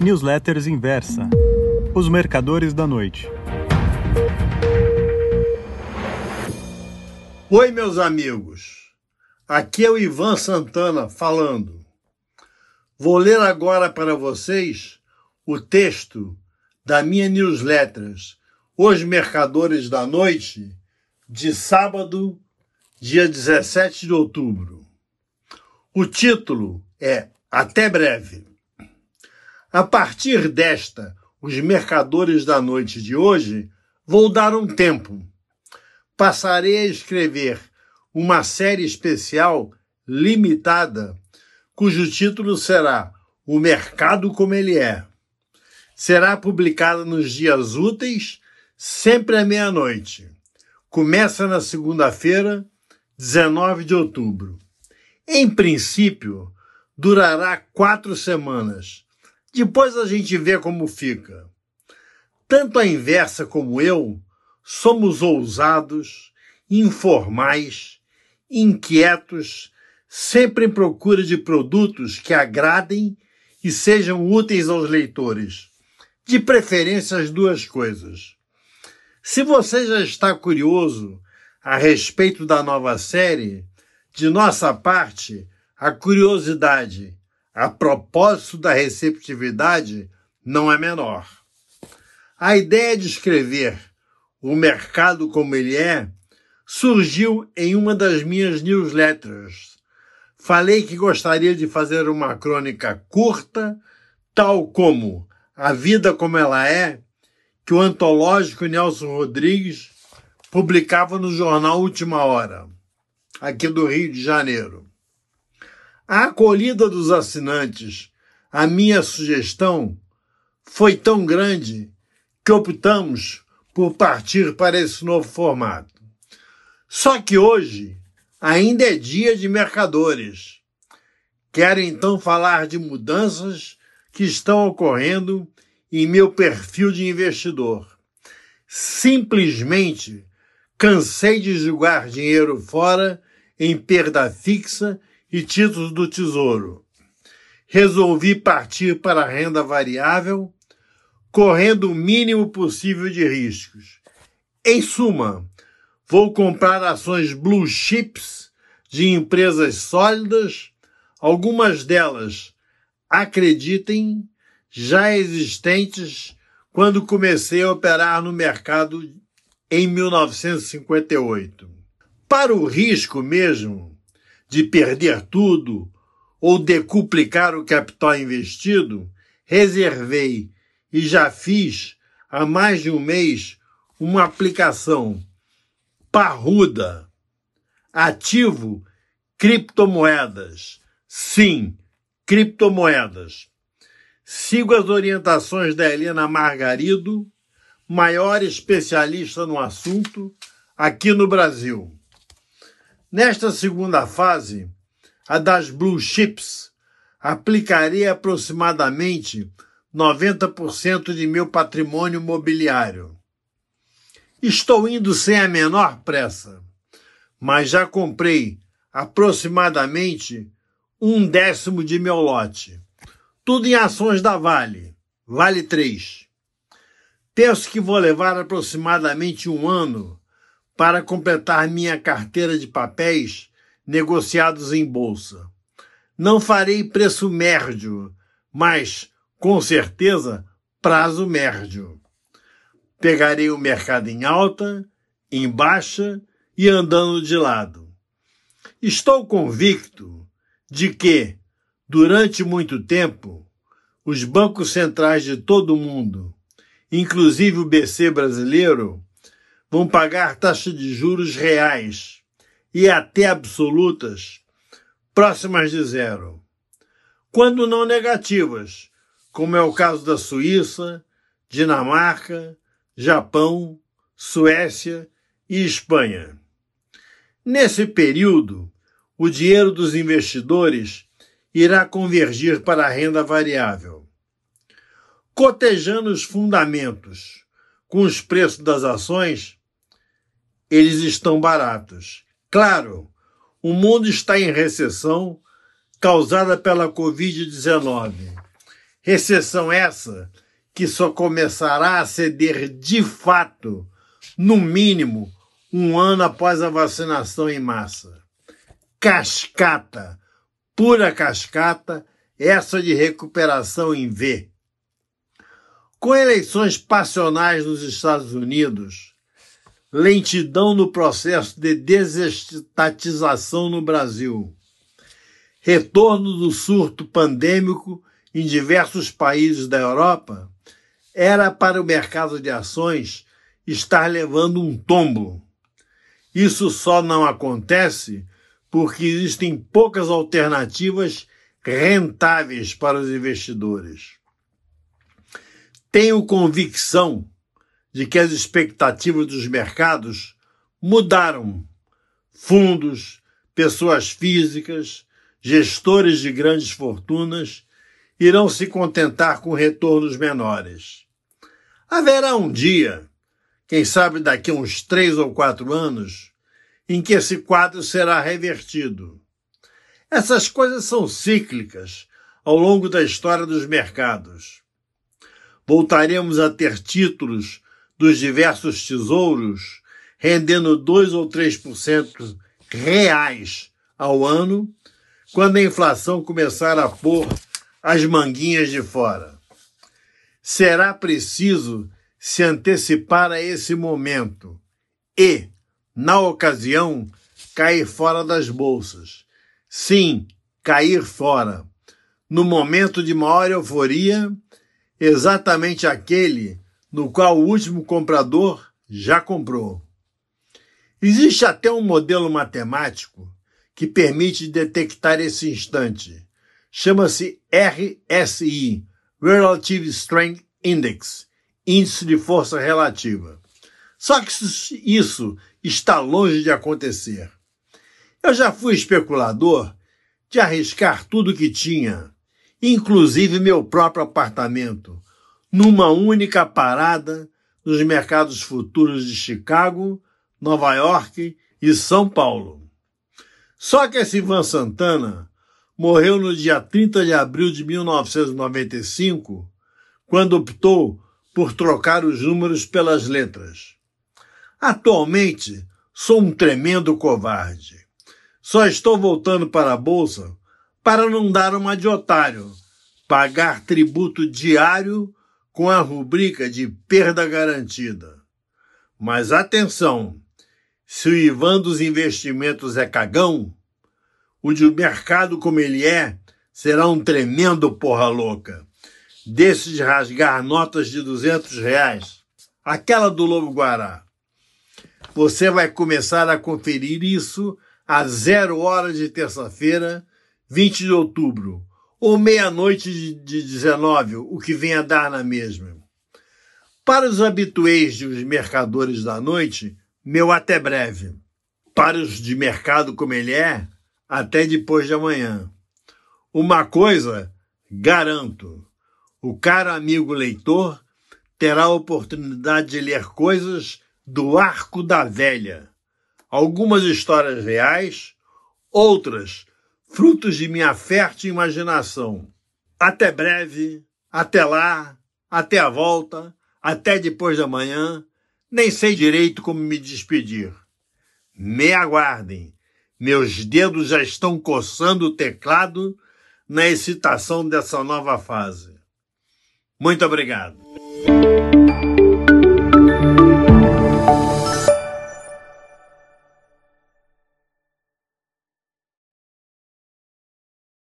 Newsletters Inversa Os Mercadores da Noite. Oi, meus amigos. Aqui é o Ivan Santana falando. Vou ler agora para vocês o texto da minha newsletters Os Mercadores da Noite, de sábado, dia 17 de outubro. O título é Até Breve. A partir desta, os mercadores da noite de hoje, vou dar um tempo. Passarei a escrever uma série especial limitada, cujo título será O Mercado Como Ele É. Será publicada nos dias úteis, sempre à meia-noite. Começa na segunda-feira, 19 de outubro. Em princípio, durará quatro semanas depois a gente vê como fica. Tanto a inversa como eu somos ousados, informais, inquietos, sempre em procura de produtos que agradem e sejam úteis aos leitores. De preferência as duas coisas. Se você já está curioso a respeito da nova série, de nossa parte, a curiosidade a propósito da receptividade, não é menor. A ideia de escrever o mercado como ele é surgiu em uma das minhas newsletters. Falei que gostaria de fazer uma crônica curta, tal como A Vida Como Ela É, que o antológico Nelson Rodrigues publicava no jornal Última Hora, aqui do Rio de Janeiro. A acolhida dos assinantes à minha sugestão foi tão grande que optamos por partir para esse novo formato. Só que hoje ainda é dia de mercadores. Quero então falar de mudanças que estão ocorrendo em meu perfil de investidor. Simplesmente cansei de jogar dinheiro fora em perda fixa e títulos do Tesouro. Resolvi partir para a renda variável, correndo o mínimo possível de riscos. Em suma, vou comprar ações blue chips de empresas sólidas, algumas delas, acreditem, já existentes quando comecei a operar no mercado em 1958. Para o risco mesmo, de perder tudo ou decuplicar o capital investido, reservei e já fiz há mais de um mês uma aplicação parruda, ativo criptomoedas. Sim, criptomoedas. Sigo as orientações da Helena Margarido, maior especialista no assunto aqui no Brasil. Nesta segunda fase, a das blue chips, aplicarei aproximadamente 90% de meu patrimônio mobiliário. Estou indo sem a menor pressa, mas já comprei aproximadamente um décimo de meu lote. Tudo em ações da Vale, Vale 3. Penso que vou levar aproximadamente um ano para completar minha carteira de papéis negociados em bolsa. Não farei preço médio, mas, com certeza, prazo médio. Pegarei o mercado em alta, em baixa e andando de lado. Estou convicto de que, durante muito tempo, os bancos centrais de todo o mundo, inclusive o BC brasileiro, vão pagar taxas de juros reais e até absolutas próximas de zero, quando não negativas, como é o caso da Suíça, Dinamarca, Japão, Suécia e Espanha. Nesse período, o dinheiro dos investidores irá convergir para a renda variável. Cotejando os fundamentos com os preços das ações, eles estão baratos. Claro, o mundo está em recessão causada pela Covid-19. Recessão essa que só começará a ceder de fato, no mínimo, um ano após a vacinação em massa. Cascata, pura cascata, essa de recuperação em V. Com eleições passionais nos Estados Unidos, lentidão no processo de desestatização no Brasil, retorno do surto pandêmico em diversos países da Europa, era para o mercado de ações estar levando um tombo. Isso só não acontece porque existem poucas alternativas rentáveis para os investidores. Tenho convicção de que as expectativas dos mercados mudaram. Fundos, pessoas físicas, gestores de grandes fortunas irão se contentar com retornos menores. Haverá um dia, quem sabe daqui a uns três ou quatro anos, em que esse quadro será revertido. Essas coisas são cíclicas ao longo da história dos mercados. Voltaremos a ter títulos dos diversos tesouros rendendo 2 ou 3% reais ao ano, quando a inflação começar a pôr as manguinhas de fora. Será preciso se antecipar a esse momento e, na ocasião, cair fora das bolsas. Sim, cair fora. No momento de maior euforia, exatamente aquele no qual o último comprador já comprou. Existe até um modelo matemático que permite detectar esse instante. Chama-se RSI, Relative Strength Index, Índice de Força Relativa. Só que isso está longe de acontecer. Eu já fui especulador de arriscar tudo que tinha, inclusive meu próprio apartamento, numa única parada nos mercados futuros de Chicago, Nova York e São Paulo. Só que esse Ivan Santana morreu no dia 30 de abril de 1995, quando optou por trocar os números pelas letras. Atualmente, sou um tremendo covarde. Só estou voltando para a bolsa para não dar uma de otário, pagar tributo diário com a rubrica de perda garantida. Mas atenção! Se o Ivan dos investimentos é cagão, o de mercado como ele é será um tremendo porra louca. Desses de rasgar notas de 200 reais. Aquela do Lobo Guará. Você vai começar a conferir isso às zero hora de terça-feira, 20 de outubro, ou meia-noite de 19, o que vem a dar na mesma. Para os habituês dos mercadores da noite, meu até breve. Para os de mercado como ele é, até depois de amanhã. Uma coisa, garanto: o caro amigo leitor terá a oportunidade de ler coisas do arco da velha. Algumas histórias reais, outras frutos de minha fértil imaginação. Até breve, até lá, até a volta, até depois da manhã nem sei direito como me despedir. Me aguardem. Meus dedos já estão coçando o teclado na excitação dessa nova fase. Muito obrigado.